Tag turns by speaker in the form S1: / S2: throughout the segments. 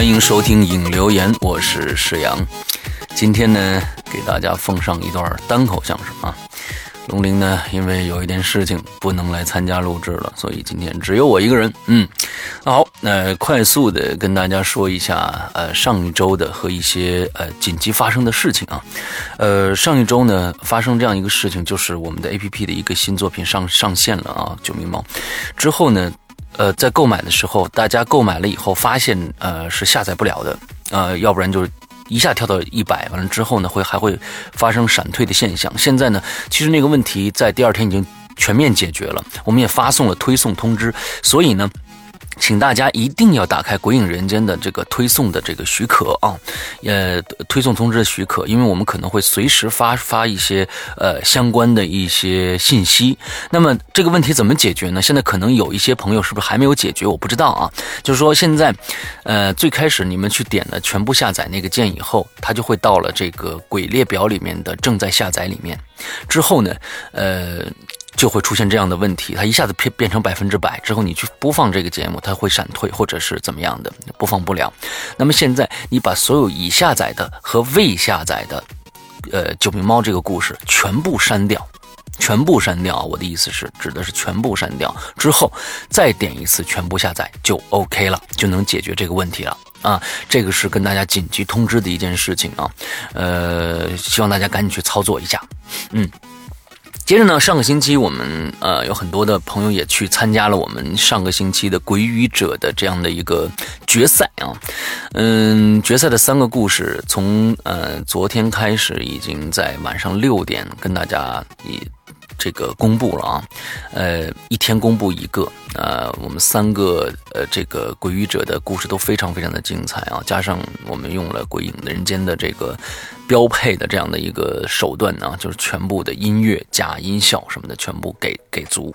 S1: 欢迎收听影留言，我是石阳。今天呢，给大家奉上一段单口相声啊。龙鳞呢，因为有一点事情不能来参加录制了，所以今天只有我一个人。嗯，那好，那快速的跟大家说一下，呃，上一周的和一些呃紧急发生的事情啊。呃，上一周呢，发生这样一个事情，就是我们的 A P P 的一个新作品上上线了啊，《九命猫》之后呢。呃，在购买的时候，大家购买了以后发现，呃，是下载不了的，呃，要不然就是一下跳到一百，完了之后呢，会还会发生闪退的现象。现在呢，其实那个问题在第二天已经全面解决了，我们也发送了推送通知，所以呢。请大家一定要打开《鬼影人间》的这个推送的这个许可啊，呃，推送通知的许可，因为我们可能会随时发发一些呃相关的一些信息。那么这个问题怎么解决呢？现在可能有一些朋友是不是还没有解决？我不知道啊。就是说现在，呃，最开始你们去点了全部下载那个键以后，它就会到了这个鬼列表里面的正在下载里面。之后呢，呃。就会出现这样的问题，它一下子变变成百分之百之后，你去播放这个节目，它会闪退或者是怎么样的，播放不了。那么现在你把所有已下载的和未下载的，呃，救命猫这个故事全部删掉，全部删掉。我的意思是，指的是全部删掉之后，再点一次全部下载就 OK 了，就能解决这个问题了啊。这个是跟大家紧急通知的一件事情啊，呃，希望大家赶紧去操作一下，嗯。接着呢，上个星期我们呃有很多的朋友也去参加了我们上个星期的鬼语者的这样的一个决赛啊，嗯，决赛的三个故事从呃昨天开始已经在晚上六点跟大家以。这个公布了啊，呃，一天公布一个，呃，我们三个呃，这个鬼语者的故事都非常非常的精彩啊，加上我们用了鬼影人间的这个标配的这样的一个手段呢，就是全部的音乐加音效什么的全部给给足，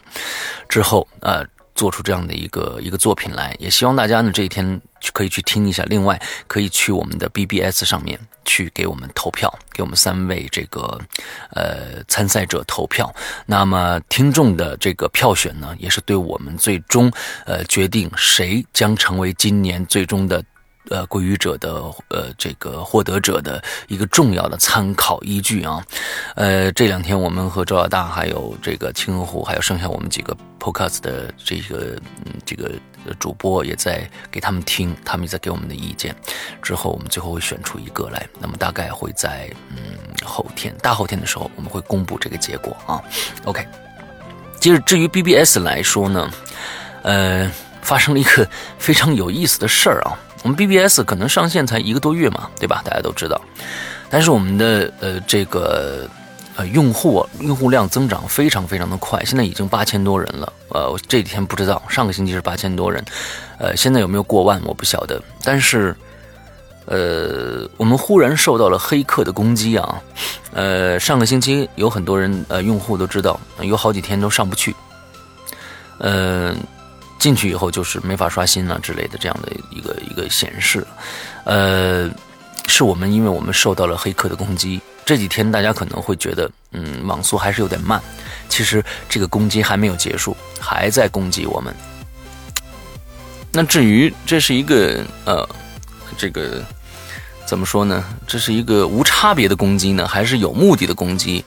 S1: 之后呃。做出这样的一个一个作品来，也希望大家呢这一天可以去听一下。另外，可以去我们的 BBS 上面去给我们投票，给我们三位这个呃参赛者投票。那么听众的这个票选呢，也是对我们最终呃决定谁将成为今年最终的。呃，归于者的呃，这个获得者的一个重要的参考依据啊，呃，这两天我们和周老大还有这个青河湖，还有剩下我们几个 podcast 的这个嗯这个主播也在给他们听，他们也在给我们的意见，之后我们最后会选出一个来，那么大概会在嗯后天大后天的时候我们会公布这个结果啊。OK，接着至于 BBS 来说呢，呃，发生了一个非常有意思的事儿啊。我们 BBS 可能上线才一个多月嘛，对吧？大家都知道，但是我们的呃这个呃用户用户量增长非常非常的快，现在已经八千多人了。呃，我这几天不知道，上个星期是八千多人，呃，现在有没有过万我不晓得。但是，呃，我们忽然受到了黑客的攻击啊！呃，上个星期有很多人呃用户都知道，有好几天都上不去，嗯。进去以后就是没法刷新了之类的这样的一个一个显示，呃，是我们因为我们受到了黑客的攻击。这几天大家可能会觉得，嗯，网速还是有点慢。其实这个攻击还没有结束，还在攻击我们。那至于这是一个呃，这个怎么说呢？这是一个无差别的攻击呢，还是有目的的攻击？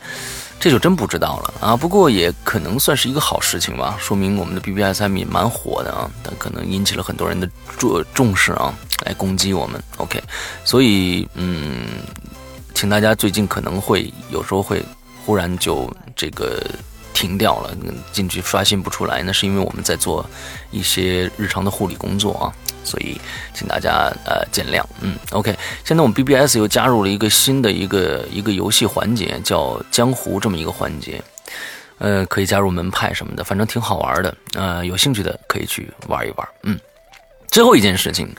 S1: 这就真不知道了啊！不过也可能算是一个好事情吧，说明我们的 BBSM 也蛮火的啊，但可能引起了很多人的重重视啊，来攻击我们。OK，所以嗯，请大家最近可能会有时候会忽然就这个。停掉了，进去刷新不出来，那是因为我们在做一些日常的护理工作啊，所以请大家呃见谅。嗯，OK，现在我们 BBS 又加入了一个新的一个一个游戏环节，叫江湖这么一个环节，呃，可以加入门派什么的，反正挺好玩的。呃，有兴趣的可以去玩一玩。嗯，最后一件事情，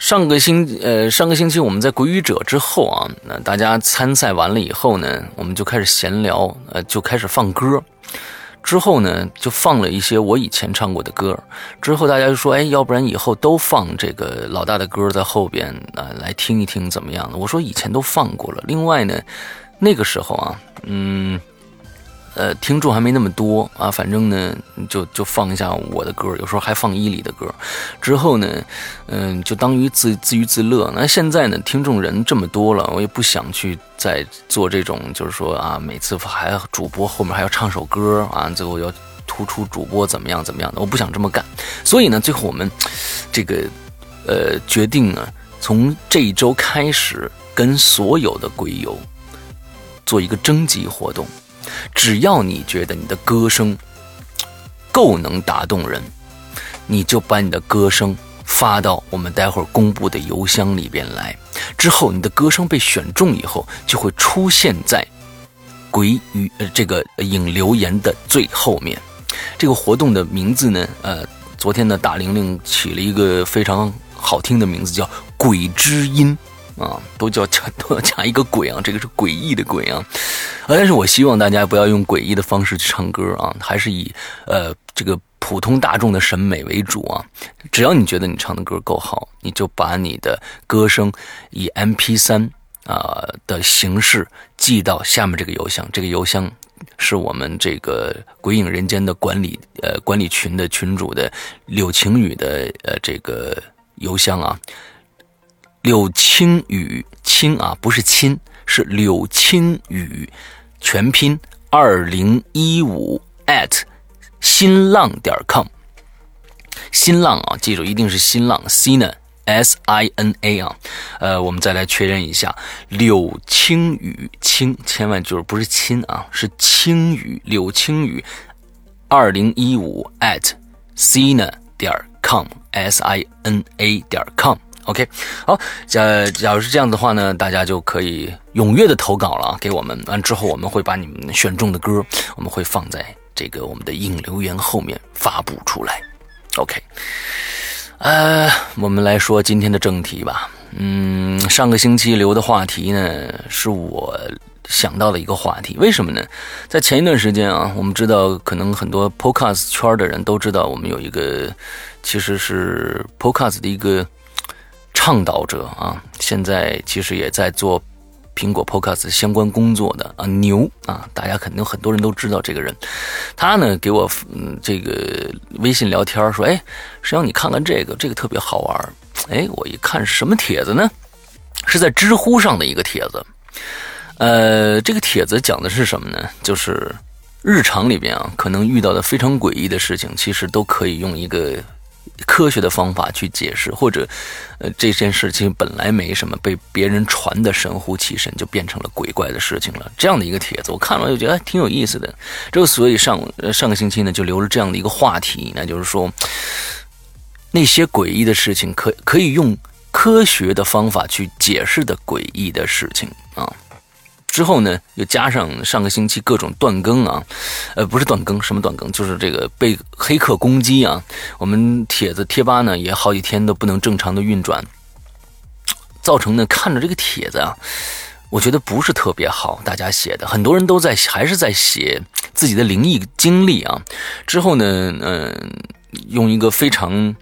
S1: 上个星呃上个星期我们在鬼语者之后啊，那大家参赛完了以后呢，我们就开始闲聊，呃，就开始放歌。之后呢，就放了一些我以前唱过的歌。之后大家就说：“哎，要不然以后都放这个老大的歌在后边啊，来听一听怎么样的？”我说：“以前都放过了。”另外呢，那个时候啊，嗯。呃，听众还没那么多啊，反正呢，就就放一下我的歌，有时候还放伊犁的歌。之后呢，嗯，就当于自自娱自乐。那现在呢，听众人这么多了，我也不想去再做这种，就是说啊，每次还主播后面还要唱首歌啊，最后要突出主播怎么样怎么样的，我不想这么干。所以呢，最后我们这个呃决定呢，从这一周开始，跟所有的鬼友做一个征集活动。只要你觉得你的歌声够能打动人，你就把你的歌声发到我们待会儿公布的邮箱里边来。之后，你的歌声被选中以后，就会出现在鬼语呃这个影留言的最后面。这个活动的名字呢，呃，昨天的大玲玲起了一个非常好听的名字，叫“鬼之音”。啊，都叫加都要加一个鬼啊，这个是诡异的鬼啊，啊！但是我希望大家不要用诡异的方式去唱歌啊，还是以呃这个普通大众的审美为主啊。只要你觉得你唱的歌够好，你就把你的歌声以 MP 三啊的形式寄到下面这个邮箱，这个邮箱是我们这个鬼影人间的管理呃管理群的群主的柳晴雨的呃这个邮箱啊。柳青雨，青啊，不是亲，是柳青雨，全拼二零一五 at 新浪点 com，新浪啊，记住一定是新浪 sina，s i n a 啊，呃，我们再来确认一下，柳青雨青，千万就是不是亲啊，是青雨，柳青雨，二零一五 at sina 点 com，S I N A 点 com。OK，好，假假如是这样的话呢，大家就可以踊跃的投稿了，给我们。完之后，我们会把你们选中的歌，我们会放在这个我们的应留言后面发布出来。OK，呃，我们来说今天的正题吧。嗯，上个星期留的话题呢，是我想到的一个话题。为什么呢？在前一段时间啊，我们知道，可能很多 Podcast 圈的人都知道，我们有一个其实是 Podcast 的一个。倡导者啊，现在其实也在做苹果 Podcast 相关工作的啊，牛啊，大家肯定很多人都知道这个人。他呢给我嗯这个微信聊天说，哎，谁让你看看这个，这个特别好玩。哎，我一看是什么帖子呢？是在知乎上的一个帖子。呃，这个帖子讲的是什么呢？就是日常里边啊，可能遇到的非常诡异的事情，其实都可以用一个。科学的方法去解释，或者，呃，这件事情本来没什么，被别人传的神乎其神，就变成了鬼怪的事情了。这样的一个帖子，我看了就觉得挺有意思的。这个所以上上个星期呢，就留了这样的一个话题，那就是说，那些诡异的事情，可可以用科学的方法去解释的诡异的事情啊。之后呢，又加上上个星期各种断更啊，呃，不是断更，什么断更，就是这个被黑客攻击啊。我们帖子贴吧呢也好几天都不能正常的运转，造成呢看着这个帖子啊，我觉得不是特别好。大家写的很多人都在还是在写自己的灵异经历啊。之后呢，嗯，用一个非常。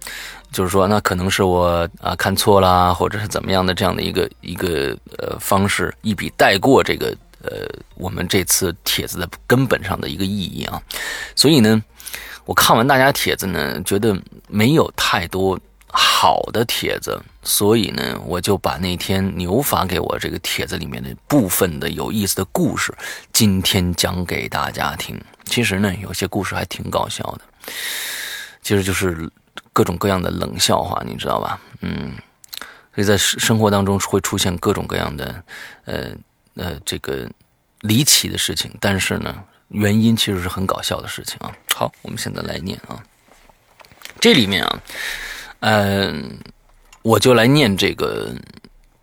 S1: 就是说，那可能是我啊看错了，或者是怎么样的这样的一个一个呃方式，一笔带过这个呃我们这次帖子的根本上的一个意义啊。所以呢，我看完大家帖子呢，觉得没有太多好的帖子，所以呢，我就把那天牛发给我这个帖子里面的部分的有意思的故事，今天讲给大家听。其实呢，有些故事还挺搞笑的，其实就是。各种各样的冷笑话，你知道吧？嗯，所以在生生活当中会出现各种各样的，呃呃，这个离奇的事情。但是呢，原因其实是很搞笑的事情啊。好，我们现在来念啊。这里面啊，嗯，我就来念这个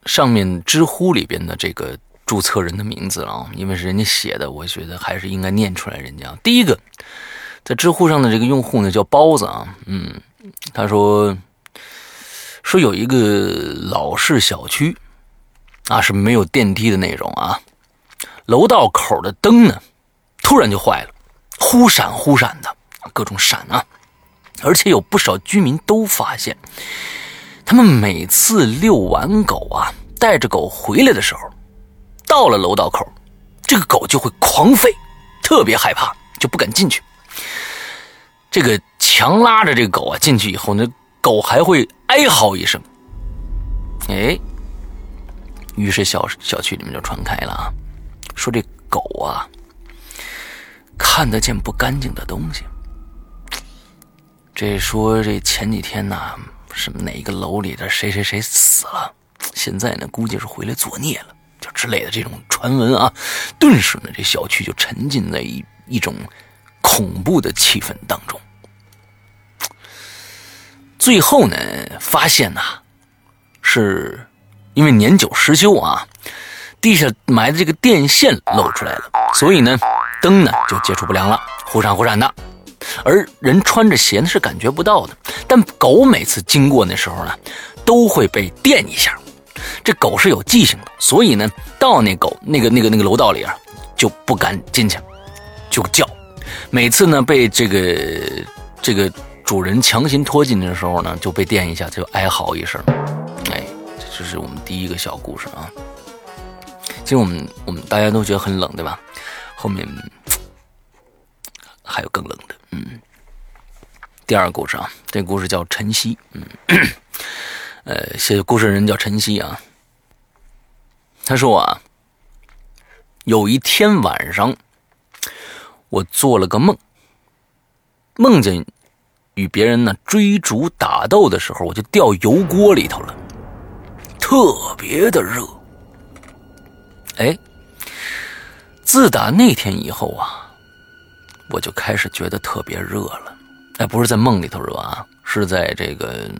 S1: 上面知乎里边的这个注册人的名字了啊，因为是人家写的，我觉得还是应该念出来。人家第一个在知乎上的这个用户呢，叫包子啊，嗯。他说：“说有一个老式小区，啊是没有电梯的那种啊，楼道口的灯呢，突然就坏了，忽闪忽闪的，各种闪啊，而且有不少居民都发现，他们每次遛完狗啊，带着狗回来的时候，到了楼道口，这个狗就会狂吠，特别害怕，就不敢进去。”这个强拉着这狗啊进去以后，那狗还会哀嚎一声。哎，于是小小区里面就传开了啊，说这狗啊看得见不干净的东西。这说这前几天呢，什么哪个楼里的谁谁谁死了，现在呢估计是回来作孽了，就之类的这种传闻啊，顿时呢这小区就沉浸在一一种。恐怖的气氛当中，最后呢，发现呐，是因为年久失修啊，地下埋的这个电线露出来了，所以呢，灯呢就接触不良了，忽闪忽闪的。而人穿着鞋呢是感觉不到的，但狗每次经过那时候呢，都会被电一下。这狗是有记性的，所以呢，到那狗那个那个那个楼道里啊，就不敢进去，就叫。每次呢，被这个这个主人强行拖进去的时候呢，就被电一下，就哀嚎一声。哎，这就是我们第一个小故事啊。其实我们我们大家都觉得很冷，对吧？后面还有更冷的。嗯，第二个故事啊，这个故事叫晨曦。嗯，呃，写故事人叫晨曦啊。他说啊，有一天晚上。我做了个梦，梦见与别人呢追逐打斗的时候，我就掉油锅里头了，特别的热。哎，自打那天以后啊，我就开始觉得特别热了。哎，不是在梦里头热啊，是在这个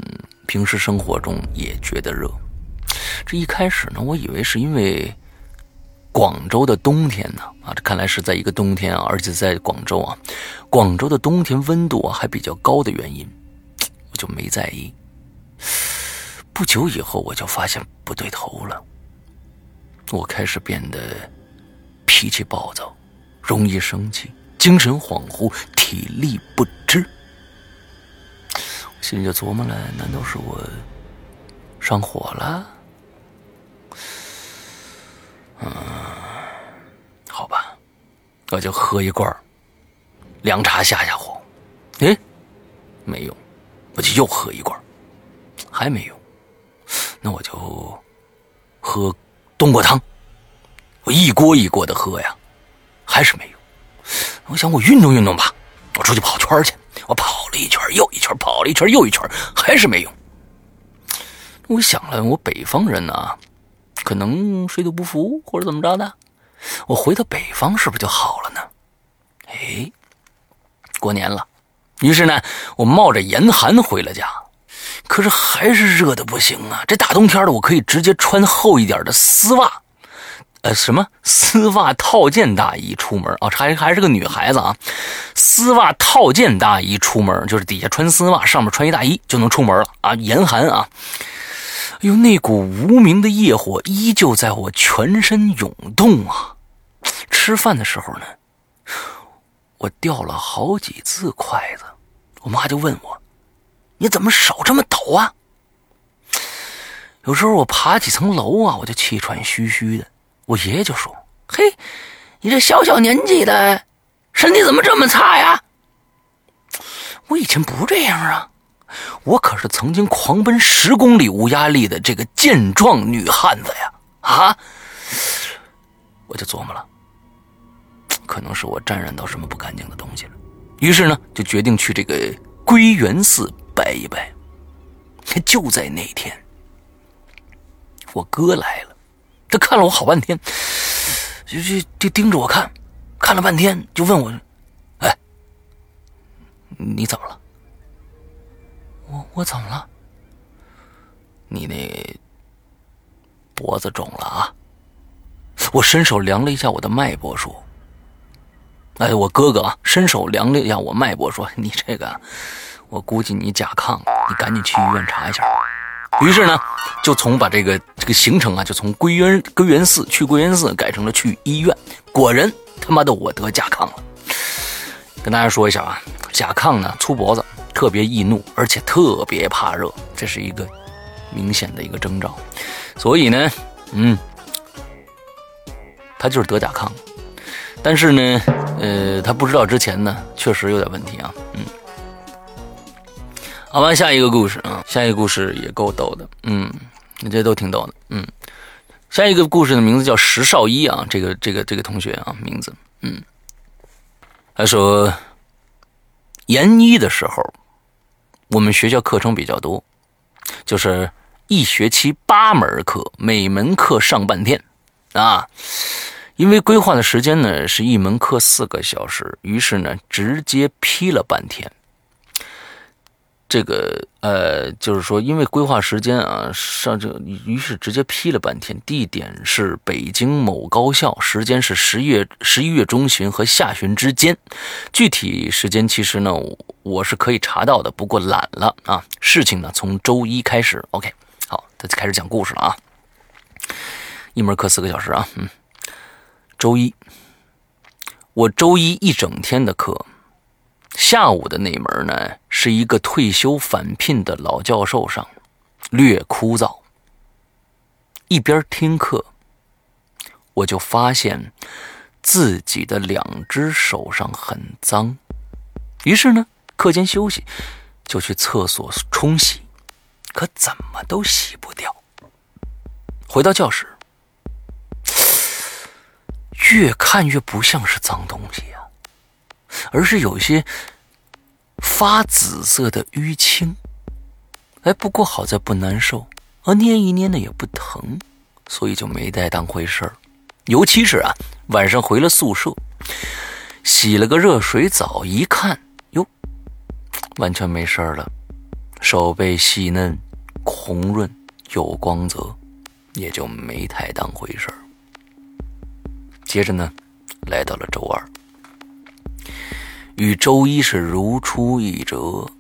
S1: 平时生活中也觉得热。这一开始呢，我以为是因为广州的冬天呢，啊，这看来是在一个冬天啊，而且在广州啊，广州的冬天温度啊还比较高的原因，我就没在意。不久以后，我就发现不对头了，我开始变得脾气暴躁，容易生气，精神恍惚，体力不支。心里就琢磨了，难道是我上火了？嗯，好吧，我就喝一罐凉茶下下火。哎，没用，我就又喝一罐，还没用。那我就喝冬瓜汤，我一锅一锅的喝呀，还是没用。我想我运动运动吧，我出去跑圈去。我跑了一圈又一圈，跑了一圈又一圈，还是没用。我想了，我北方人呢，可能水土不服或者怎么着的，我回到北方是不是就好了呢？哎，过年了，于是呢，我冒着严寒回了家，可是还是热的不行啊！这大冬天的，我可以直接穿厚一点的丝袜。呃，什么丝袜套件大衣出门啊？还还是个女孩子啊？丝袜套件大衣出门，就是底下穿丝袜，上面穿一大衣就能出门了啊！严寒啊！哎呦，那股无名的业火依旧在我全身涌动啊！吃饭的时候呢，我掉了好几次筷子，我妈就问我：“你怎么手这么抖啊？”有时候我爬几层楼啊，我就气喘吁吁的。我爷爷就说：“嘿，你这小小年纪的，身体怎么这么差呀？”我以前不这样啊，我可是曾经狂奔十公里无压力的这个健壮女汉子呀！啊，我就琢磨了，可能是我沾染到什么不干净的东西了，于是呢，就决定去这个归元寺拜一拜。就在那天，我哥来了。他看了我好半天，就就就盯着我看，看了半天，就问我：“哎，你怎么了？”我我怎么了？你那脖子肿了啊！我伸手量了一下我的脉搏，说：“哎，我哥哥啊，伸手量了一下我脉搏，说你这个，我估计你甲亢，你赶紧去医院查一下。”于是呢，就从把这个这个行程啊，就从归元归元寺去归元寺改成了去医院。果然，他妈的我得甲亢了。跟大家说一下啊，甲亢呢粗脖子，特别易怒，而且特别怕热，这是一个明显的一个征兆。所以呢，嗯，他就是得甲亢。但是呢，呃，他不知道之前呢，确实有点问题啊，嗯。好吧，下一个故事啊，下一个故事也够逗的，嗯，你这都挺逗的，嗯，下一个故事的名字叫石少一啊，这个这个这个同学啊，名字，嗯，他说，研一的时候，我们学校课程比较多，就是一学期八门课，每门课上半天啊，因为规划的时间呢是一门课四个小时，于是呢直接批了半天。这个呃，就是说，因为规划时间啊，上这于是直接批了半天。地点是北京某高校，时间是十月十一月中旬和下旬之间。具体时间其实呢，我是可以查到的，不过懒了啊。事情呢，从周一开始。OK，好，他开始讲故事了啊。一门课四个小时啊，嗯，周一，我周一一整天的课。下午的那门呢，是一个退休返聘的老教授上，略枯燥。一边听课，我就发现自己的两只手上很脏，于是呢，课间休息就去厕所冲洗，可怎么都洗不掉。回到教室，越看越不像是脏东西呀。而是有些发紫色的淤青。哎，不过好在不难受，啊，捏一捏呢也不疼，所以就没太当回事儿。尤其是啊，晚上回了宿舍，洗了个热水澡，一看，哟，完全没事儿了，手背细嫩、红润、有光泽，也就没太当回事儿。接着呢，来到了周二，与周一是如出一辙。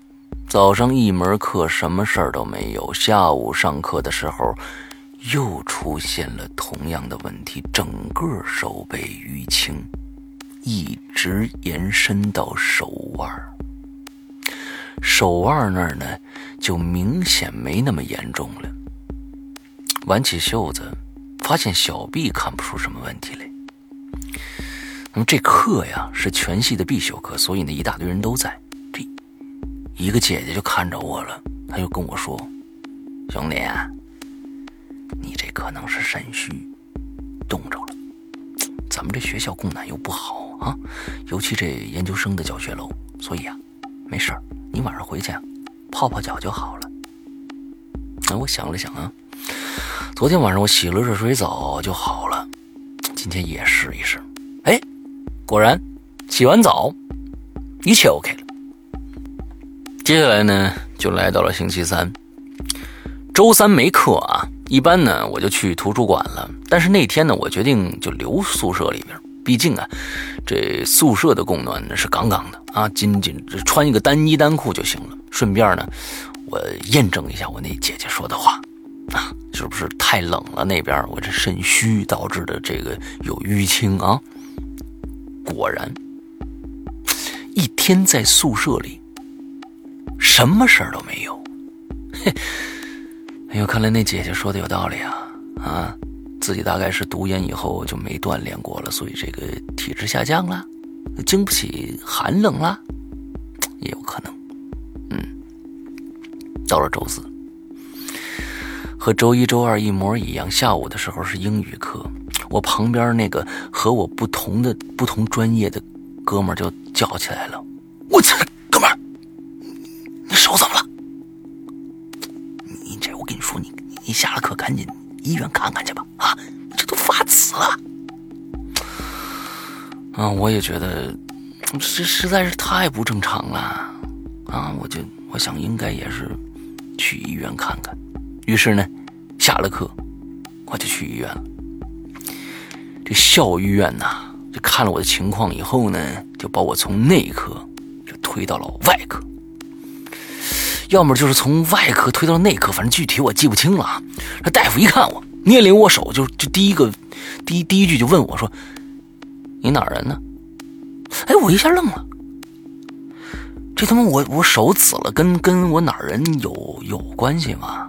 S1: 早上一门课什么事儿都没有，下午上课的时候又出现了同样的问题，整个手背淤青一直延伸到手腕手腕那儿呢就明显没那么严重了。挽起袖子，发现小臂看不出什么问题来。那么这课呀是全系的必修课，所以呢一大堆人都在这。一个姐姐就看着我了，她就跟我说：“兄弟，你这可能是肾虚，冻着了。咱们这学校供暖又不好啊，尤其这研究生的教学楼，所以啊，没事儿，你晚上回去泡泡脚就好了。”那我想了想啊，昨天晚上我洗了热水澡就好了，今天也试一试。哎，果然，洗完澡，一切 OK 了。接下来呢，就来到了星期三。周三没课啊，一般呢我就去图书馆了。但是那天呢，我决定就留宿舍里边，毕竟啊，这宿舍的供暖那是杠杠的啊，仅仅穿一个单衣单裤就行了。顺便呢，我验证一下我那姐姐说的话啊，是不是太冷了？那边我这肾虚导致的这个有淤青啊。果然，一天在宿舍里。什么事儿都没有，嘿，哎呦，看来那姐姐说的有道理啊！啊，自己大概是读研以后就没锻炼过了，所以这个体质下降了，经不起寒冷了，也有可能。嗯，到了周四，和周一周二一模一样，下午的时候是英语课，我旁边那个和我不同的不同专业的哥们就叫起来了：“我操！”哥们，你手怎么了？你这我跟你说，你你下了课赶紧医院看看去吧！啊，这都发紫了。啊，我也觉得这实在是太不正常了。啊，我就我想应该也是去医院看看。于是呢，下了课我就去医院了。这校医院呐，就看了我的情况以后呢，就把我从内科就推到了外科。要么就是从外科推到了内科，反正具体我记不清了啊。这大夫一看我，捏了我手，就就第一个，第一第一句就问我说：“你哪儿人呢？”哎，我一下愣了。这他妈我我手紫了，跟跟我哪儿人有有关系吗？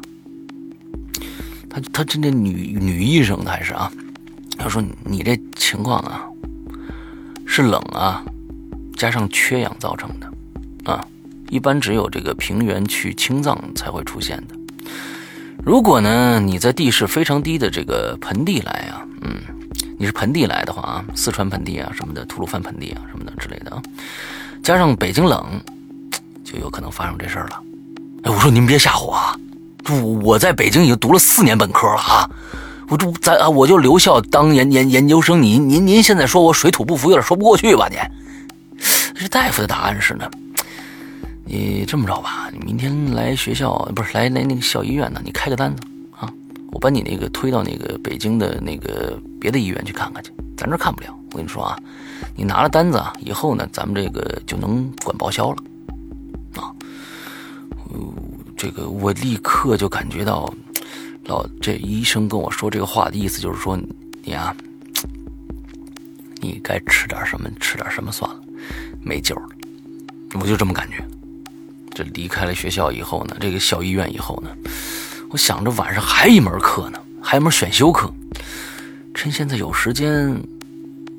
S1: 他他这那女女医生，还是啊。他说你这情况啊，是冷啊，加上缺氧造成的啊。一般只有这个平原去青藏才会出现的。如果呢，你在地势非常低的这个盆地来啊，嗯，你是盆地来的话啊，四川盆地啊什么的，吐鲁番盆地啊什么的之类的啊，加上北京冷，就有可能发生这事儿了。哎，我说您别吓唬我啊，我我在北京已经读了四年本科了啊，我这在啊我就留校当研研研究生，您您您现在说我水土不服，有点说不过去吧？您这大夫的答案是呢。你这么着吧，你明天来学校，不是来来那个校医院呢？你开个单子啊，我把你那个推到那个北京的那个别的医院去看看去，咱这看不了。我跟你说啊，你拿了单子啊，以后呢，咱们这个就能管报销了啊。这个我立刻就感觉到，老这医生跟我说这个话的意思就是说，你啊，你该吃点什么吃点什么算了，没救了。我就这么感觉。这离开了学校以后呢，这个校医院以后呢，我想着晚上还一门课呢，还有门选修课，趁现在有时间，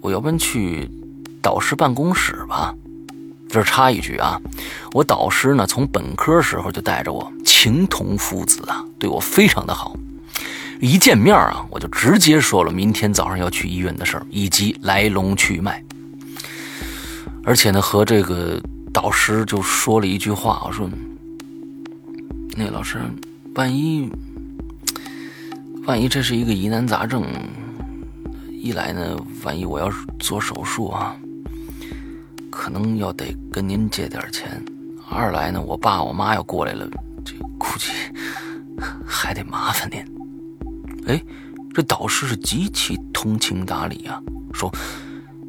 S1: 我要不然去导师办公室吧。这插一句啊，我导师呢从本科时候就带着我，情同父子啊，对我非常的好。一见面啊，我就直接说了明天早上要去医院的事儿以及来龙去脉，而且呢和这个。导师就说了一句话，我说：“那老师，万一万一这是一个疑难杂症，一来呢，万一我要做手术啊，可能要得跟您借点钱；二来呢，我爸我妈要过来了，这估计还得麻烦您。”哎，这导师是极其通情达理啊，说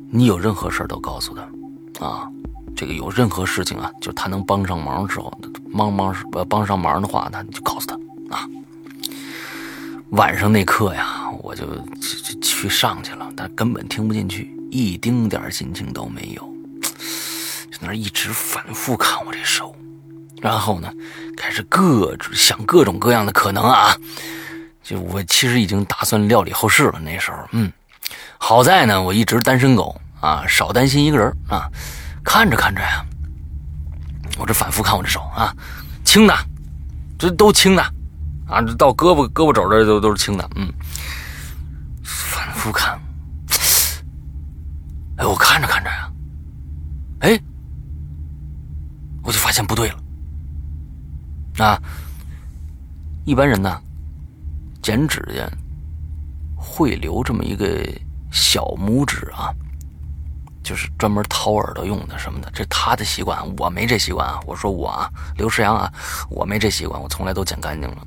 S1: 你有任何事都告诉他啊。这个有任何事情啊，就他能帮上忙的时候，帮帮呃帮上忙的话，那你就告诉他啊。晚上那课呀，我就去去上去了，但根本听不进去，一丁点心情都没有，那一直反复看我这手，然后呢，开始各种想各种各样的可能啊。就我其实已经打算料理后事了，那时候，嗯，好在呢，我一直单身狗啊，少担心一个人啊。看着看着呀，我这反复看我这手啊，轻的，这都轻的，啊，这到胳膊胳膊肘这都都是轻的，嗯，反复看，哎，我看着看着呀，哎，我就发现不对了，啊，一般人呢，剪指甲会留这么一个小拇指啊。就是专门掏耳朵用的什么的，这他的习惯，我没这习惯啊。我说我啊，刘世阳啊，我没这习惯，我从来都剪干净了。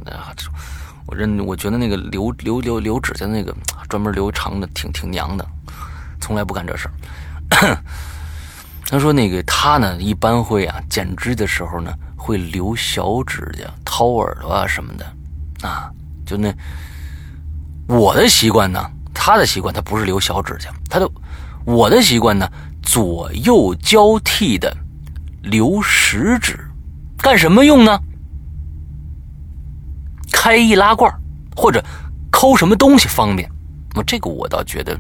S1: 我认，我觉得那个留留留留指甲那个专门留长的，挺挺娘的，从来不干这事儿。他说那个他呢，一般会啊，剪指的时候呢，会留小指甲掏耳朵啊什么的啊，就那我的习惯呢，他的习惯他不是留小指甲，他的。我的习惯呢，左右交替的留食指，干什么用呢？开易拉罐或者抠什么东西方便。那这个我倒觉得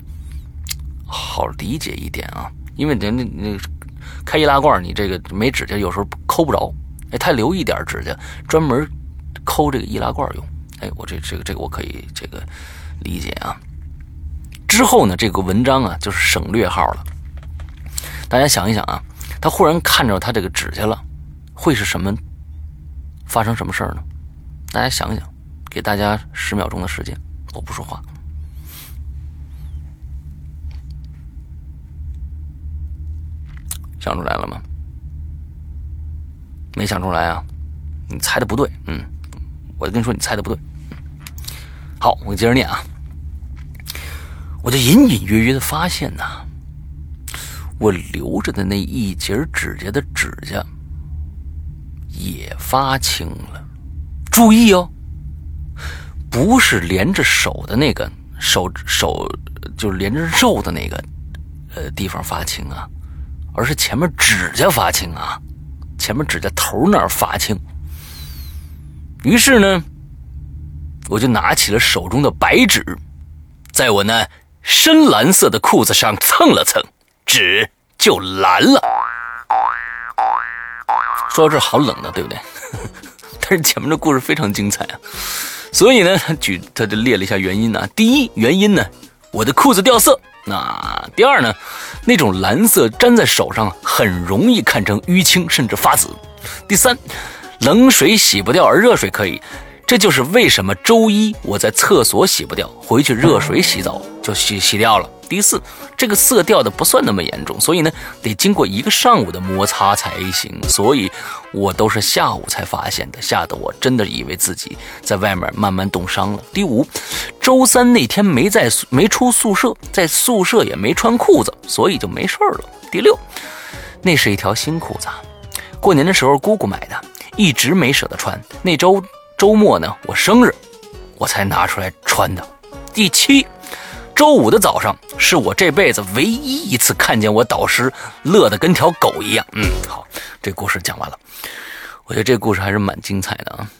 S1: 好理解一点啊，因为人那那开易拉罐，你这个没指甲，有时候抠不着。哎，他留一点指甲，专门抠这个易拉罐用。哎，我这这个这个我可以这个理解啊。之后呢，这个文章啊就是省略号了。大家想一想啊，他忽然看着他这个指甲了，会是什么？发生什么事儿呢？大家想一想，给大家十秒钟的时间，我不说话。想出来了吗？没想出来啊？你猜的不对，嗯，我跟你说，你猜的不对。好，我接着念啊。我就隐隐约约的发现呐，我留着的那一截指甲的指甲也发青了。注意哦，不是连着手的那个手手，就是连着肉的那个呃地方发青啊，而是前面指甲发青啊，前面指甲头那儿发青。于是呢，我就拿起了手中的白纸，在我那。深蓝色的裤子上蹭了蹭，纸就蓝了。说到这好冷啊，对不对？但是前面的故事非常精彩啊，所以呢，他举他就列了一下原因啊。第一原因呢，我的裤子掉色。那第二呢，那种蓝色粘在手上很容易看成淤青，甚至发紫。第三，冷水洗不掉，而热水可以。这就是为什么周一我在厕所洗不掉，回去热水洗澡就洗洗掉了。第四，这个色调的不算那么严重，所以呢，得经过一个上午的摩擦才行。所以，我都是下午才发现的，吓得我真的以为自己在外面慢慢冻伤了。第五，周三那天没在没出宿舍，在宿舍也没穿裤子，所以就没事了。第六，那是一条新裤子，过年的时候姑姑买的，一直没舍得穿。那周。周末呢，我生日，我才拿出来穿的。第七，周五的早上是我这辈子唯一一次看见我导师乐得跟条狗一样。嗯，好，这故事讲完了。我觉得这故事还是蛮精彩的啊。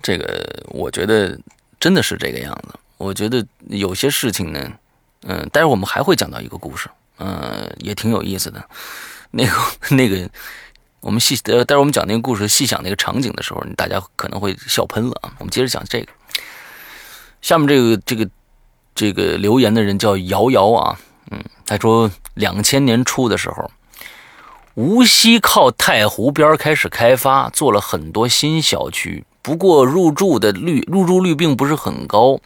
S1: 这个我觉得真的是这个样子。我觉得有些事情呢，嗯，待会儿我们还会讲到一个故事，嗯，也挺有意思的。那个那个。我们细呃，待会儿我们讲那个故事，细想那个场景的时候，大家可能会笑喷了啊。我们接着讲这个，下面这个这个这个留言的人叫瑶瑶啊，嗯，他说两千年初的时候，无锡靠太湖边开始开发，做了很多新小区，不过入住的率入住率并不是很高。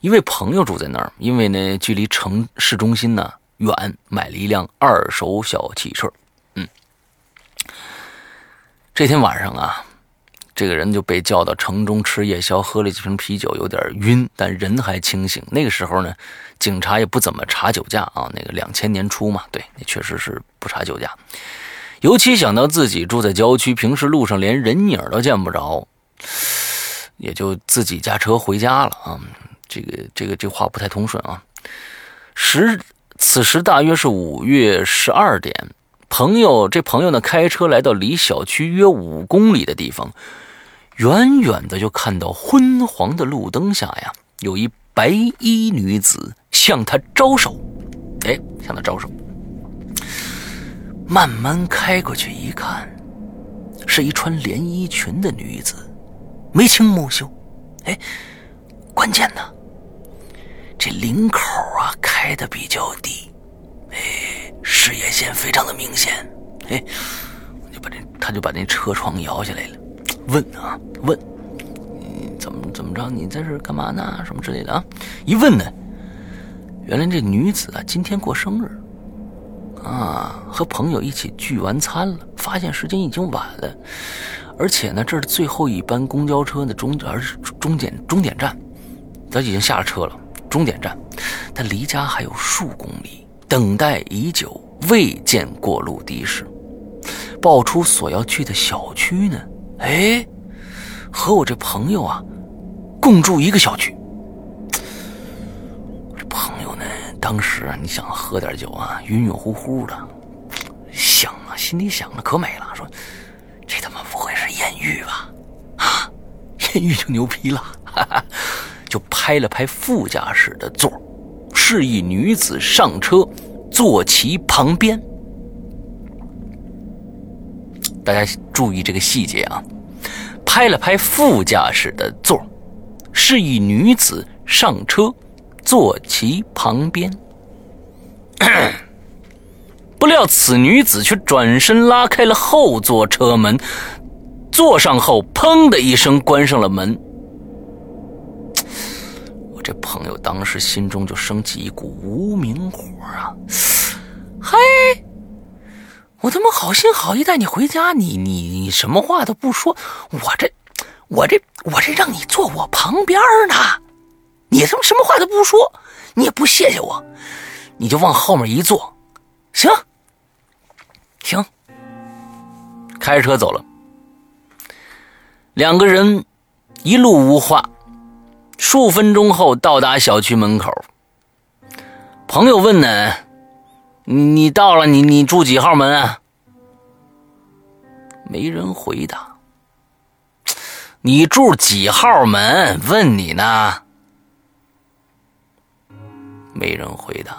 S1: 一位朋友住在那儿，因为呢距离城市中心呢远，买了一辆二手小汽车。嗯，这天晚上啊。这个人就被叫到城中吃夜宵，喝了几瓶啤酒，有点晕，但人还清醒。那个时候呢，警察也不怎么查酒驾啊。那个两千年初嘛，对，那确实是不查酒驾。尤其想到自己住在郊区，平时路上连人影都见不着，也就自己驾车回家了啊。这个这个这话不太通顺啊。时此时大约是五月十二点，朋友这朋友呢开车来到离小区约五公里的地方。远远的就看到昏黄的路灯下呀，有一白衣女子向他招手，哎，向他招手。慢慢开过去一看，是一穿连衣裙的女子，眉清目秀。哎，关键呢，这领口啊开的比较低，哎，视野线非常的明显。哎，就把这，他就把那车窗摇下来了。问啊问，怎么怎么着？你在这干嘛呢？什么之类的啊？一问呢，原来这女子啊今天过生日，啊，和朋友一起聚完餐了，发现时间已经晚了，而且呢这是最后一班公交车的终，而是终点终点站，他已经下了车了，终点站，他离家还有数公里，等待已久，未见过路的士，报出所要去的小区呢。哎，和我这朋友啊，共住一个小区。这朋友呢，当时啊你想喝点酒啊，晕晕乎乎的，想啊，心里想的可美了，说这他妈不会是艳遇吧？啊，艳遇就牛逼了，哈哈，就拍了拍副驾驶的座，示意女子上车，坐其旁边。大家注意这个细节啊！拍了拍副驾驶的座，示意女子上车，坐其旁边。不料此女子却转身拉开了后座车门，坐上后，砰的一声关上了门。我这朋友当时心中就升起一股无名火啊！嘿。我他妈好心好意带你回家，你你你什么话都不说，我这我这我这让你坐我旁边呢，你他妈什么话都不说，你也不谢谢我，你就往后面一坐，行。行，开车走了，两个人一路无话，数分钟后到达小区门口，朋友问呢。你你到了，你你住几号门啊？没人回答。你住几号门？问你呢。没人回答。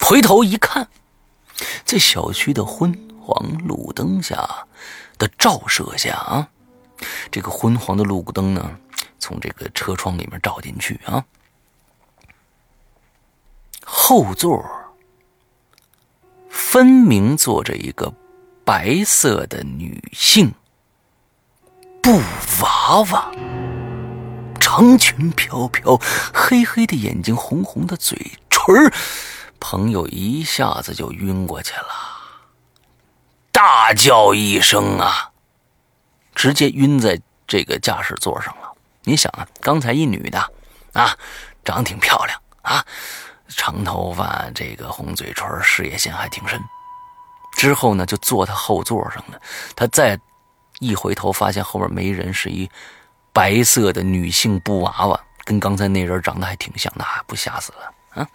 S1: 回头一看，在小区的昏黄路灯下的照射下啊，这个昏黄的路灯呢，从这个车窗里面照进去啊，后座。分明坐着一个白色的女性布娃娃，长裙飘飘，黑黑的眼睛，红红的嘴唇朋友一下子就晕过去了，大叫一声啊，直接晕在这个驾驶座上了。你想啊，刚才一女的啊，长得挺漂亮啊。长头发，这个红嘴唇，事业线还挺深。之后呢，就坐他后座上了。他再一回头，发现后面没人，是一白色的女性布娃娃，跟刚才那人长得还挺像，那不吓死了啊！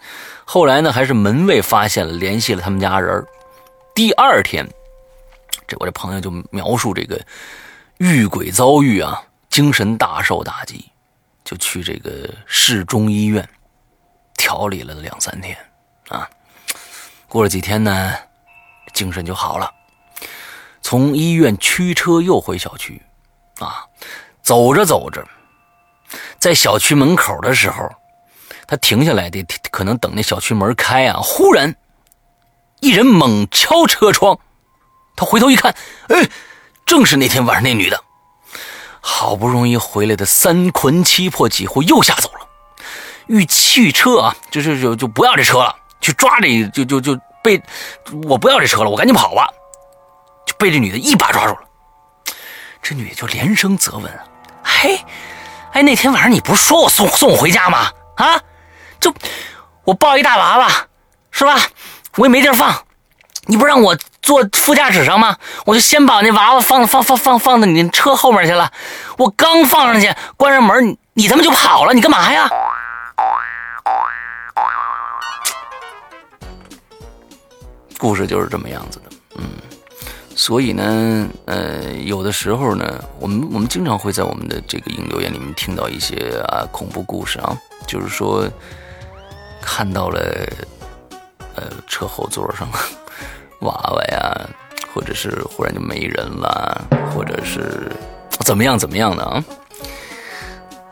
S1: 后来呢，还是门卫发现了，联系了他们家人。第二天，这我这朋友就描述这个遇鬼遭遇啊，精神大受打击，就去这个市中医院。逃离了两三天，啊，过了几天呢，精神就好了。从医院驱车又回小区，啊，走着走着，在小区门口的时候，他停下来的，可能等那小区门开啊。忽然，一人猛敲车窗。他回头一看，哎，正是那天晚上那女的。好不容易回来的三魂七魄几乎又吓走了。遇汽车啊，就是就就不要这车了，去抓这就就就被我不要这车了，我赶紧跑吧，就被这女的一把抓住了。这女的就连声责问：“嘿，哎，那天晚上你不是说我送送我回家吗？啊，就我抱一大娃娃，是吧？我也没地儿放。”你不让我坐副驾驶上吗？我就先把那娃娃放放放放放到你车后面去了。我刚放上去，关上门，你他妈就跑了，你干嘛呀？故事就是这么样子的，嗯。所以呢，呃，有的时候呢，我们我们经常会在我们的这个影留言里面听到一些啊恐怖故事啊，就是说看到了呃车后座上。娃娃呀，或者是忽然就没人了，或者是怎么样怎么样的啊？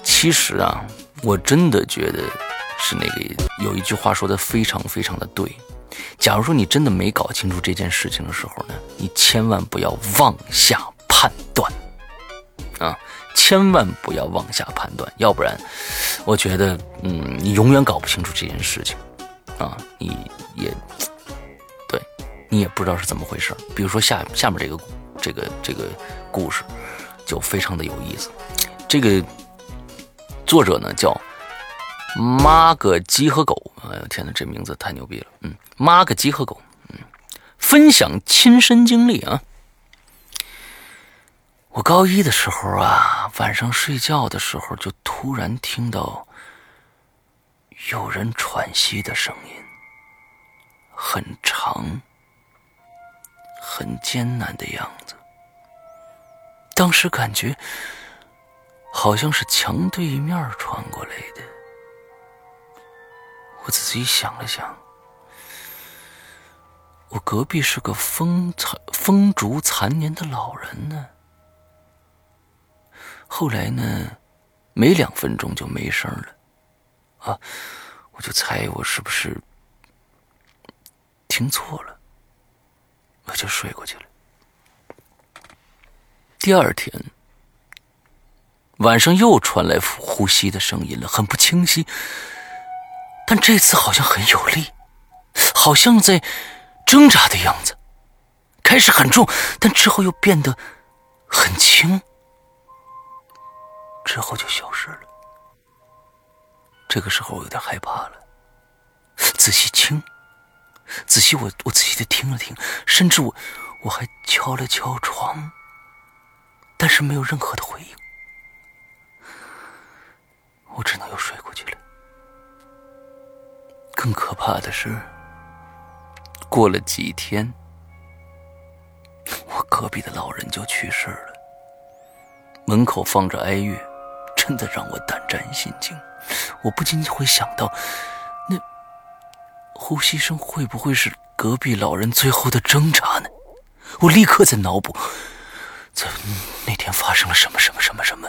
S1: 其实啊，我真的觉得是那个有一句话说的非常非常的对。假如说你真的没搞清楚这件事情的时候呢，你千万不要妄下判断啊！千万不要妄下判断，要不然，我觉得嗯，你永远搞不清楚这件事情啊！你也。对你也不知道是怎么回事比如说下下面这个这个这个故事，就非常的有意思。这个作者呢叫妈个鸡和狗，哎呦天哪，这名字太牛逼了！嗯，妈个鸡和狗，嗯，分享亲身经历啊。我高一的时候啊，晚上睡觉的时候就突然听到有人喘息的声音，很长。很艰难的样子，当时感觉好像是墙对面传过来的。我仔细想了想，我隔壁是个风残风烛残年的老人呢。后来呢，没两分钟就没声了，啊，我就猜我是不是听错了。我就睡过去了。第二天晚上又传来呼吸的声音了，很不清晰，但这次好像很有力，好像在挣扎的样子。开始很重，但之后又变得很轻，之后就消失了。这个时候我有点害怕了，仔细听。仔细，我我仔细的听了听，甚至我我还敲了敲床，但是没有任何的回应。我只能又睡过去了。更可怕的是，过了几天，我隔壁的老人就去世了。门口放着哀乐，真的让我胆战心惊。我不禁会想到。那呼吸声会不会是隔壁老人最后的挣扎呢？我立刻在脑补，在那天发生了什么什么什么什么。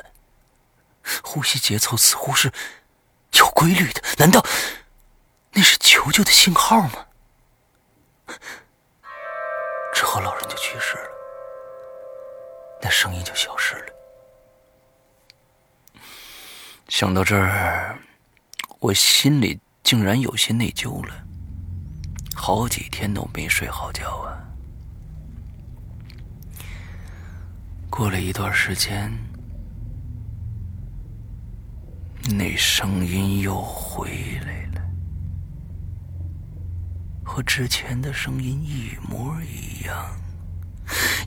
S1: 呼吸节奏似乎是有规律的，难道那是求救的信号吗？之后老人就去世了，那声音就消失了。想到这儿，我心里竟然有些内疚了。好几天都没睡好觉啊！过了一段时间，那声音又回来了，和之前的声音一模一样，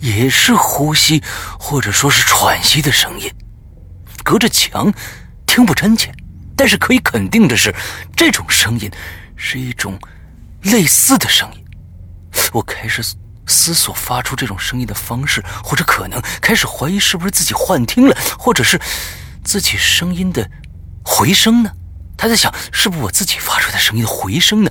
S1: 也是呼吸或者说是喘息的声音。隔着墙听不真切，但是可以肯定的是，这种声音是一种。类似的声音，我开始思索发出这种声音的方式，或者可能开始怀疑是不是自己幻听了，或者是自己声音的回声呢？他在想，是不是我自己发出的声音的回声呢？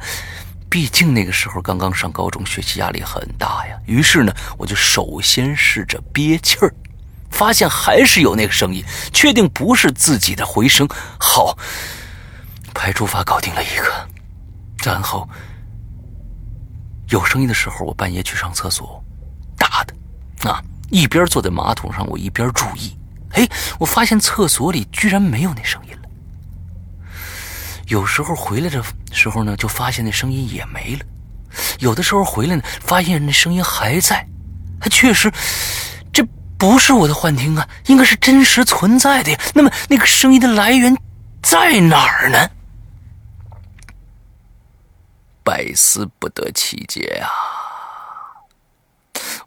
S1: 毕竟那个时候刚刚上高中，学习压力很大呀。于是呢，我就首先试着憋气儿，发现还是有那个声音，确定不是自己的回声。好，排除法搞定了一个，然后。有声音的时候，我半夜去上厕所，大的，啊，一边坐在马桶上，我一边注意，哎，我发现厕所里居然没有那声音。有时候回来的时候呢，就发现那声音也没了；有的时候回来呢，发现那声音还在，还确实，这不是我的幻听啊，应该是真实存在的呀。那么那个声音的来源在哪儿呢？百思不得其解啊！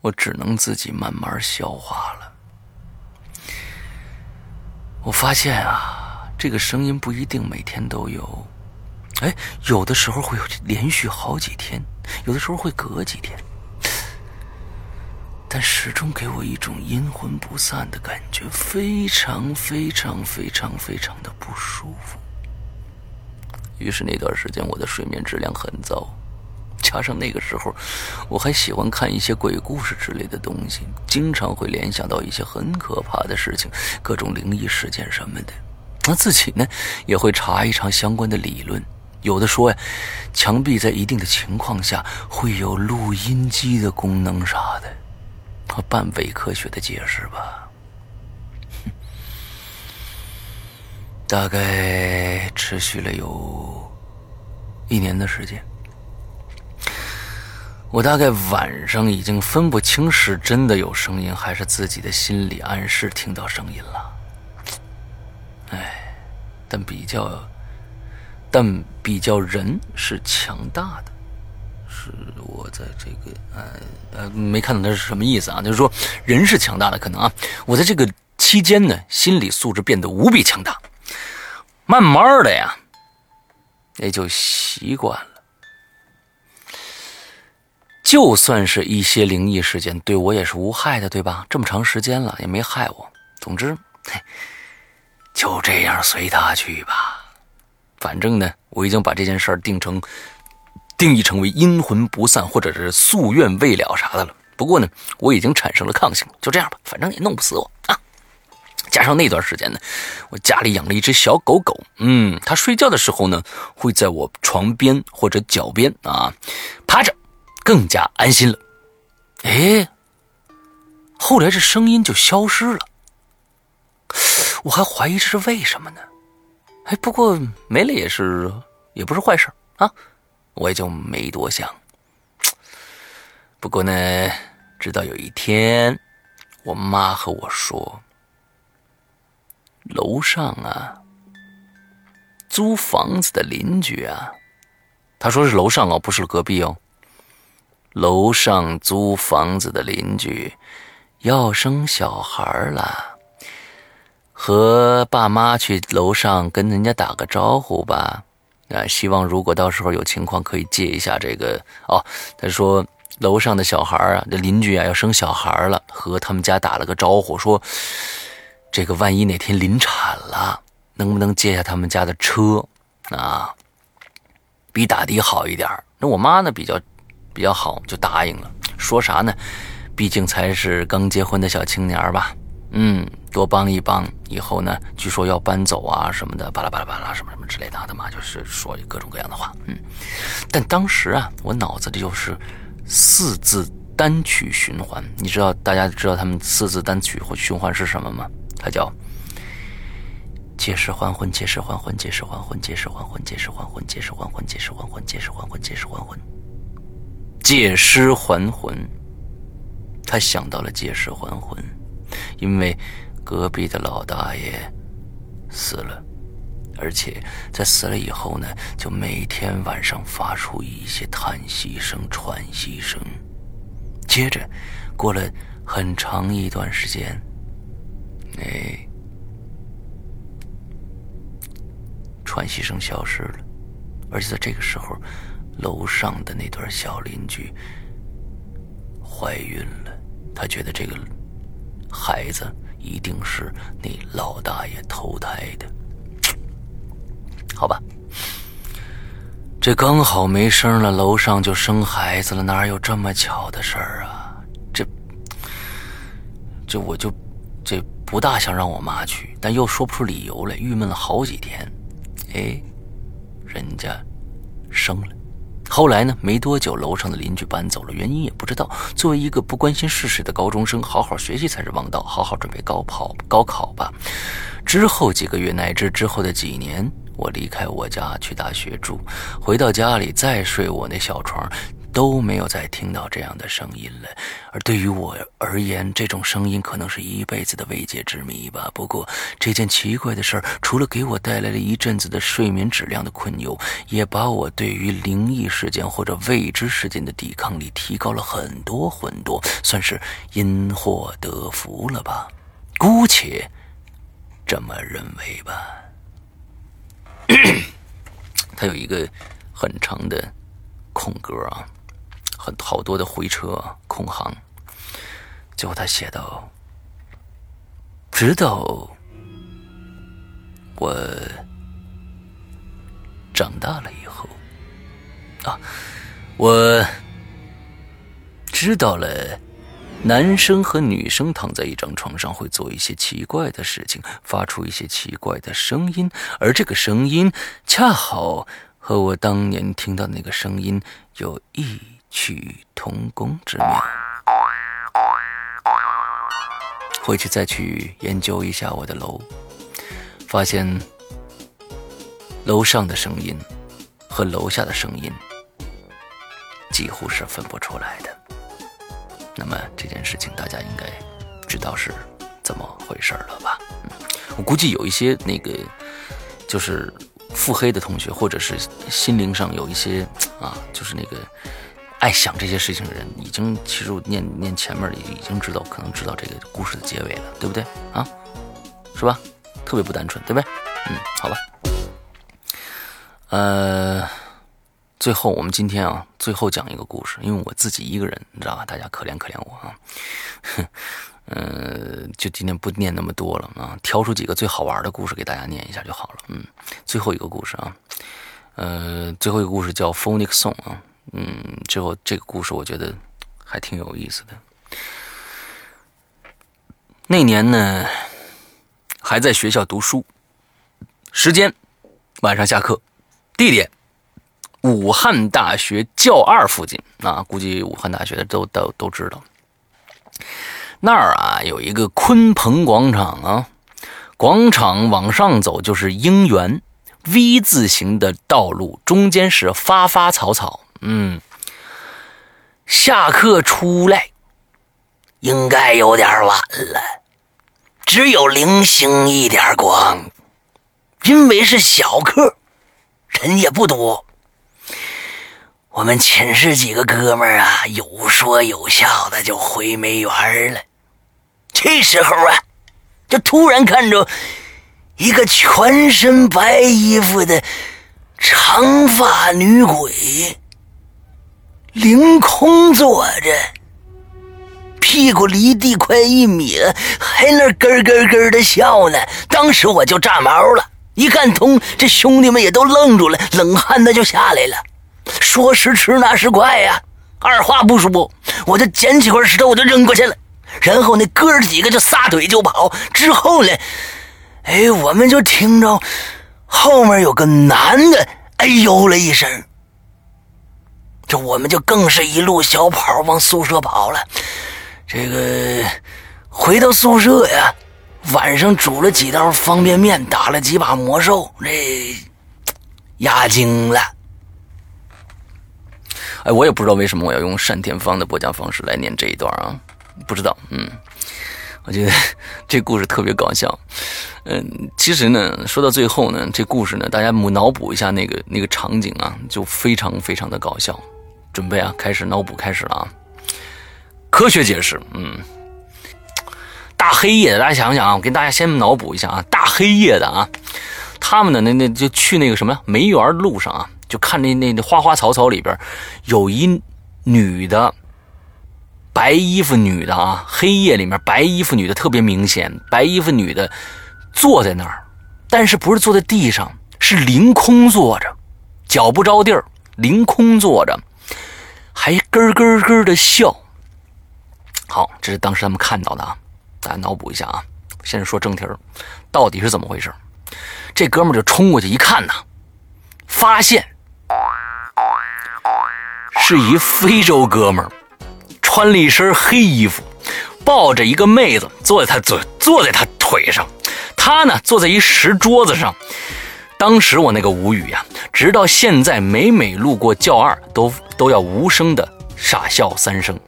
S1: 我只能自己慢慢消化了。我发现啊，这个声音不一定每天都有，哎，有的时候会有连续好几天，有的时候会隔几天，但始终给我一种阴魂不散的感觉，非常非常非常非常的不舒服。于是那段时间我的睡眠质量很糟，加上那个时候我还喜欢看一些鬼故事之类的东西，经常会联想到一些很可怕的事情，各种灵异事件什么的。那自己呢也会查一查相关的理论，有的说呀，墙壁在一定的情况下会有录音机的功能啥的，和半伪科学的解释吧。大概持续了有一年的时间，我大概晚上已经分不清是真的有声音，还是自己的心理暗示听到声音了。哎，但比较，但比较人是强大的，是我在这个呃呃没看懂他是什么意思啊？就是说人是强大的，可能啊，我在这个期间呢，心理素质变得无比强大。慢慢的呀，也就习惯了。就算是一些灵异事件，对我也是无害的，对吧？这么长时间了，也没害我。总之，嘿就这样随他去吧。反正呢，我已经把这件事儿定成、定义成为阴魂不散，或者是夙愿未了啥的了。不过呢，我已经产生了抗性，就这样吧，反正也弄不死我啊。加上那段时间呢，我家里养了一只小狗狗，嗯，它睡觉的时候呢，会在我床边或者脚边啊趴着，更加安心了。哎，后来这声音就消失了，我还怀疑这是为什么呢？哎，不过没了也是也不是坏事啊，我也就没多想。不过呢，直到有一天，我妈和我说。楼上啊，租房子的邻居啊，他说是楼上哦，不是隔壁哦。楼上租房子的邻居要生小孩了，和爸妈去楼上跟人家打个招呼吧。啊，希望如果到时候有情况可以借一下这个哦。他说楼上的小孩啊，这邻居啊要生小孩了，和他们家打了个招呼说。这个万一哪天临产了，能不能借下他们家的车啊？比打的好一点那我妈呢比较比较好，就答应了。说啥呢？毕竟才是刚结婚的小青年吧。嗯，多帮一帮。以后呢，据说要搬走啊什么的，巴拉巴拉巴拉什么什么之类的。他妈就是说各种各样的话。嗯，但当时啊，我脑子里就是四字单曲循环。你知道大家知道他们四字单曲或循环是什么吗？他叫借尸还魂，借尸还魂，借尸还魂，借尸还魂，借尸还魂，借尸还魂，借尸还魂，借尸还魂，借尸还魂，借尸还魂。他想到了借尸还魂，因为隔壁的老大爷死了，而且在死了以后呢，就每天晚上发出一些叹息声、喘息声。接着过了很长一段时间。哎，喘息声消失了，而且在这个时候，楼上的那对小邻居怀孕了。他觉得这个孩子一定是那老大爷投胎的，好吧？这刚好没声了，楼上就生孩子了，哪有这么巧的事儿啊？这，这我就这。不大想让我妈去，但又说不出理由来，郁闷了好几天。哎，人家生了，后来呢，没多久，楼上的邻居搬走了，原因也不知道。作为一个不关心世事的高中生，好好学习才是王道，好好准备高考高考吧。之后几个月，乃至之后的几年，我离开我家去大学住，回到家里再睡我那小床。都没有再听到这样的声音了，而对于我而言，这种声音可能是一辈子的未解之谜吧。不过，这件奇怪的事儿，除了给我带来了一阵子的睡眠质量的困扰，也把我对于灵异事件或者未知事件的抵抗力提高了很多很多，算是因祸得福了吧，姑且这么认为吧。他有一个很长的空格啊。很好多的回车空行，最后他写道：“直到我长大了以后，啊，我知道了，男生和女生躺在一张床上会做一些奇怪的事情，发出一些奇怪的声音，而这个声音恰好和我当年听到那个声音有异。”取同工之妙，回去再去研究一下我的楼，发现楼上的声音和楼下的声音几乎是分不出来的。那么这件事情大家应该知道是怎么回事了吧？我估计有一些那个就是腹黑的同学，或者是心灵上有一些啊，就是那个。爱想这些事情的人，已经其实我念念前面已已经知道，可能知道这个故事的结尾了，对不对啊？是吧？特别不单纯，对不对？嗯，好吧。呃，最后我们今天啊，最后讲一个故事，因为我自己一个人，你知道吧？大家可怜可怜我啊。嗯，就今天不念那么多了啊，挑出几个最好玩的故事给大家念一下就好了。嗯，最后一个故事啊，呃，最后一个故事叫《Phonic Song》啊。嗯，最后这个故事我觉得还挺有意思的。那年呢，还在学校读书，时间晚上下课，地点武汉大学教二附近啊，估计武汉大学的都都都知道。那儿啊有一个鲲鹏广场啊，广场往上走就是樱园 V 字形的道路，中间是花花草草。嗯，下课出来应该有点晚了，只有零星一点光，因为是小课，人也不多。我们寝室几个哥们儿啊，有说有笑的就回梅园了。这时候啊，就突然看着一个全身白衣服的长发女鬼。凌空坐着，屁股离地快一米了，还那咯咯咯的笑呢。当时我就炸毛了，一看通，这兄弟们也都愣住了，冷汗那就下来了。说时迟，那时快呀，二话不说，我就捡起块石头，我就扔过去了。然后那哥几个就撒腿就跑。之后呢，哎，我们就听着后面有个男的哎呦了一声。这我们就更是一路小跑往宿舍跑了。这个回到宿舍呀，晚上煮了几道方便面，打了几把魔兽，这压惊了。哎，我也不知道为什么我要用单田芳的播讲方式来念这一段啊，不知道。嗯，我觉得 这故事特别搞笑。嗯，其实呢，说到最后呢，这故事呢，大家脑补一下那个那个场景啊，就非常非常的搞笑。准备啊，开始脑补开始了啊！科学解释，嗯，大黑夜的，大家想想啊，我给大家先脑补一下啊，大黑夜的啊，他们的那那就去那个什么梅园路上啊，就看那那那花花草草里边有一女的，白衣服女的啊，黑夜里面白衣服女的特别明显，白衣服女的坐在那儿，但是不是坐在地上，是凌空坐着，脚不着地儿，凌空坐着。还咯咯咯的笑。好，这是当时他们看到的啊，大家脑补一下啊。先是说正题儿，到底是怎么回事？这哥们就冲过去一看呐，发现是一非洲哥们儿，穿了一身黑衣服，抱着一个妹子坐在他坐坐在他腿上，他呢坐在一石桌子上。当时我那个无语呀，直到现在每每路过教二，都都要无声的傻笑三声。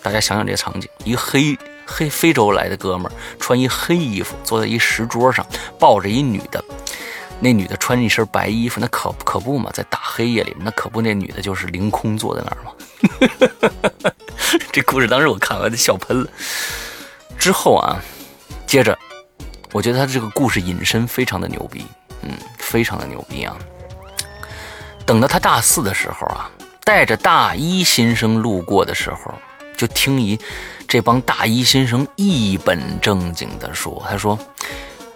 S1: 大家想想这场景：一黑黑非洲来的哥们儿，穿一黑衣服，坐在一石桌上，抱着一女的。那女的穿一身白衣服，那可可不嘛，在大黑夜里面，那可不，那女的就是凌空坐在那儿嘛。这故事当时我看完就笑喷了。之后啊，接着。我觉得他这个故事引申非常的牛逼，嗯，非常的牛逼啊！等到他大四的时候啊，带着大一新生路过的时候，就听一这帮大一新生一本正经的说：“他说，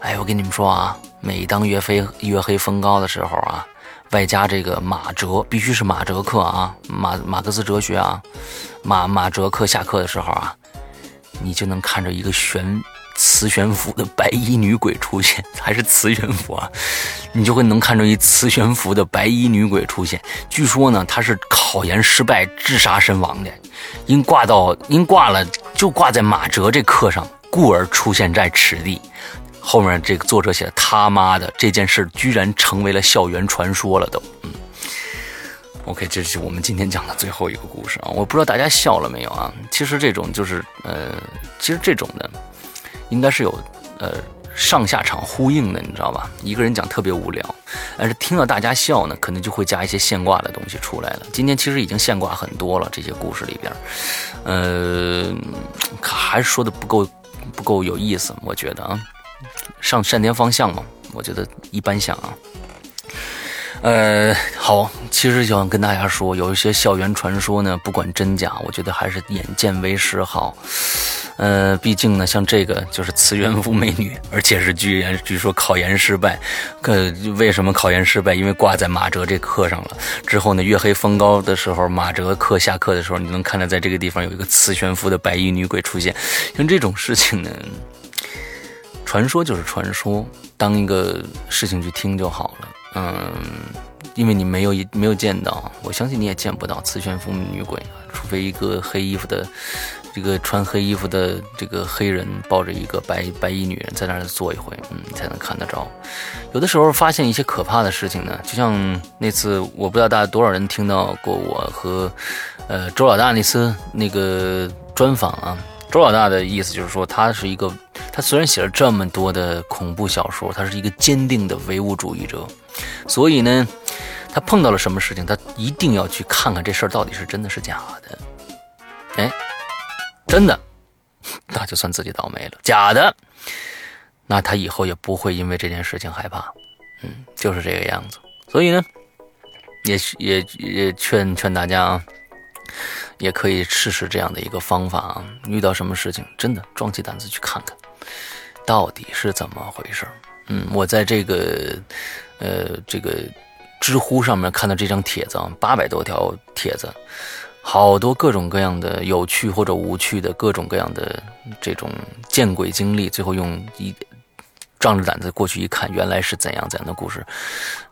S1: 哎，我跟你们说啊，每当月黑月黑风高的时候啊，外加这个马哲，必须是马哲课啊，马马克思哲学啊，马马哲课下课的时候啊，你就能看着一个悬。”磁悬浮的白衣女鬼出现，还是磁悬浮啊？你就会能看着一磁悬浮的白衣女鬼出现。据说呢，她是考研失败自杀身亡的，因挂到因挂了就挂在马哲这课上，故而出现在此地。后面这个作者写的他妈的这件事居然成为了校园传说了，都嗯。OK，这是我们今天讲的最后一个故事啊！我不知道大家笑了没有啊？其实这种就是呃，其实这种的。应该是有，呃，上下场呼应的，你知道吧？一个人讲特别无聊，但是听到大家笑呢，可能就会加一些现挂的东西出来了。今天其实已经现挂很多了，这些故事里边，呃，还是说的不够不够有意思，我觉得啊，上善天方向嘛，我觉得一般像啊。呃，好，其实想跟大家说，有一些校园传说呢，不管真假，我觉得还是眼见为实好。呃，毕竟呢，像这个就是磁悬浮美女，而且是居然据说考研失败。可为什么考研失败？因为挂在马哲这课上了。之后呢，月黑风高的时候，马哲课下课的时候，你能看到在这个地方有一个磁悬浮的白衣女鬼出现。像这种事情呢，传说就是传说，当一个事情去听就好了。嗯，因为你没有一没有见到，我相信你也见不到磁悬浮女鬼，除非一个黑衣服的，这个穿黑衣服的这个黑人抱着一个白白衣女人在那儿坐一回，嗯，才能看得着。有的时候发现一些可怕的事情呢，就像那次，我不知道大家多少人听到过我和呃周老大那次那个专访啊。周老大的意思就是说，他是一个，他虽然写了这么多的恐怖小说，他是一个坚定的唯物主义者。所以呢，他碰到了什么事情，他一定要去看看这事儿到底是真的是假的。哎，真的，那就算自己倒霉了；假的，那他以后也不会因为这件事情害怕。嗯，就是这个样子。所以呢，也也也劝劝大家啊，也可以试试这样的一个方法啊。遇到什么事情，真的壮起胆子去看看，到底是怎么回事嗯，我在这个。呃，这个知乎上面看到这张帖子啊，八百多条帖子，好多各种各样的有趣或者无趣的各种各样的这种见鬼经历，最后用一壮着胆子过去一看，原来是怎样怎样的故事，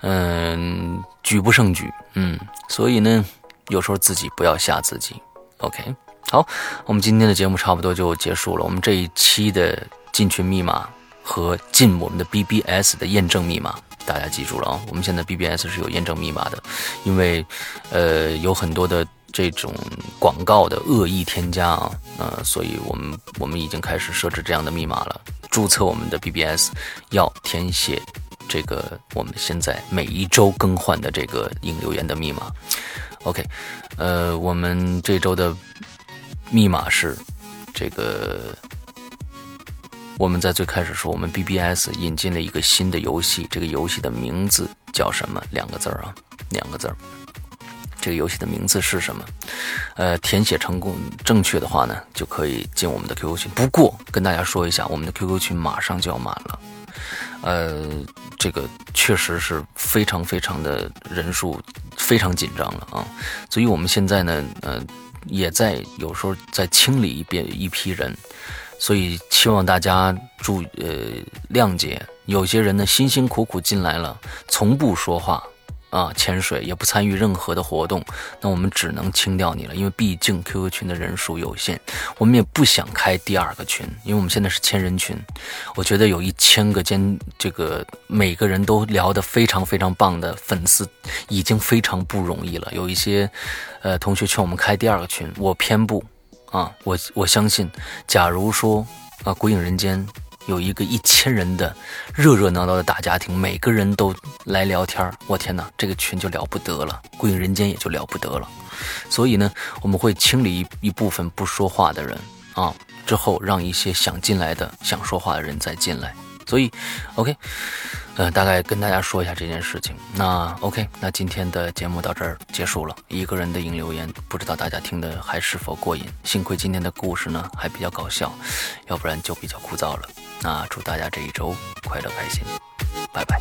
S1: 嗯，举不胜举，嗯，所以呢，有时候自己不要吓自己。OK，好，我们今天的节目差不多就结束了。我们这一期的进群密码和进我们的 BBS 的验证密码。大家记住了啊，我们现在 BBS 是有验证密码的，因为，呃，有很多的这种广告的恶意添加啊，呃，所以我们我们已经开始设置这样的密码了。注册我们的 BBS 要填写这个我们现在每一周更换的这个引留言的密码。OK，呃，我们这周的密码是这个。我们在最开始说，我们 BBS 引进了一个新的游戏，这个游戏的名字叫什么？两个字儿啊，两个字儿。这个游戏的名字是什么？呃，填写成功正确的话呢，就可以进我们的 QQ 群。不过跟大家说一下，我们的 QQ 群马上就要满了。呃，这个确实是非常非常的人数非常紧张了啊，所以我们现在呢，呃，也在有时候在清理一遍一批人。所以希望大家注呃谅解，有些人呢辛辛苦苦进来了，从不说话，啊，潜水也不参与任何的活动，那我们只能清掉你了，因为毕竟 QQ 群的人数有限，我们也不想开第二个群，因为我们现在是千人群，我觉得有一千个兼这个每个人都聊得非常非常棒的粉丝，已经非常不容易了。有一些呃同学劝我们开第二个群，我偏不啊，我我相信，假如说啊，鬼影人间。有一个一千人的热热闹闹的大家庭，每个人都来聊天我天哪，这个群就了不得了，鬼影人间也就了不得了。所以呢，我们会清理一一部分不说话的人啊，之后让一些想进来的、想说话的人再进来。所以，OK。呃，大概跟大家说一下这件事情。那 OK，那今天的节目到这儿结束了。一个人的引留言，不知道大家听的还是否过瘾？幸亏今天的故事呢还比较搞笑，要不然就比较枯燥了。那祝大家这一周快乐开心，拜拜。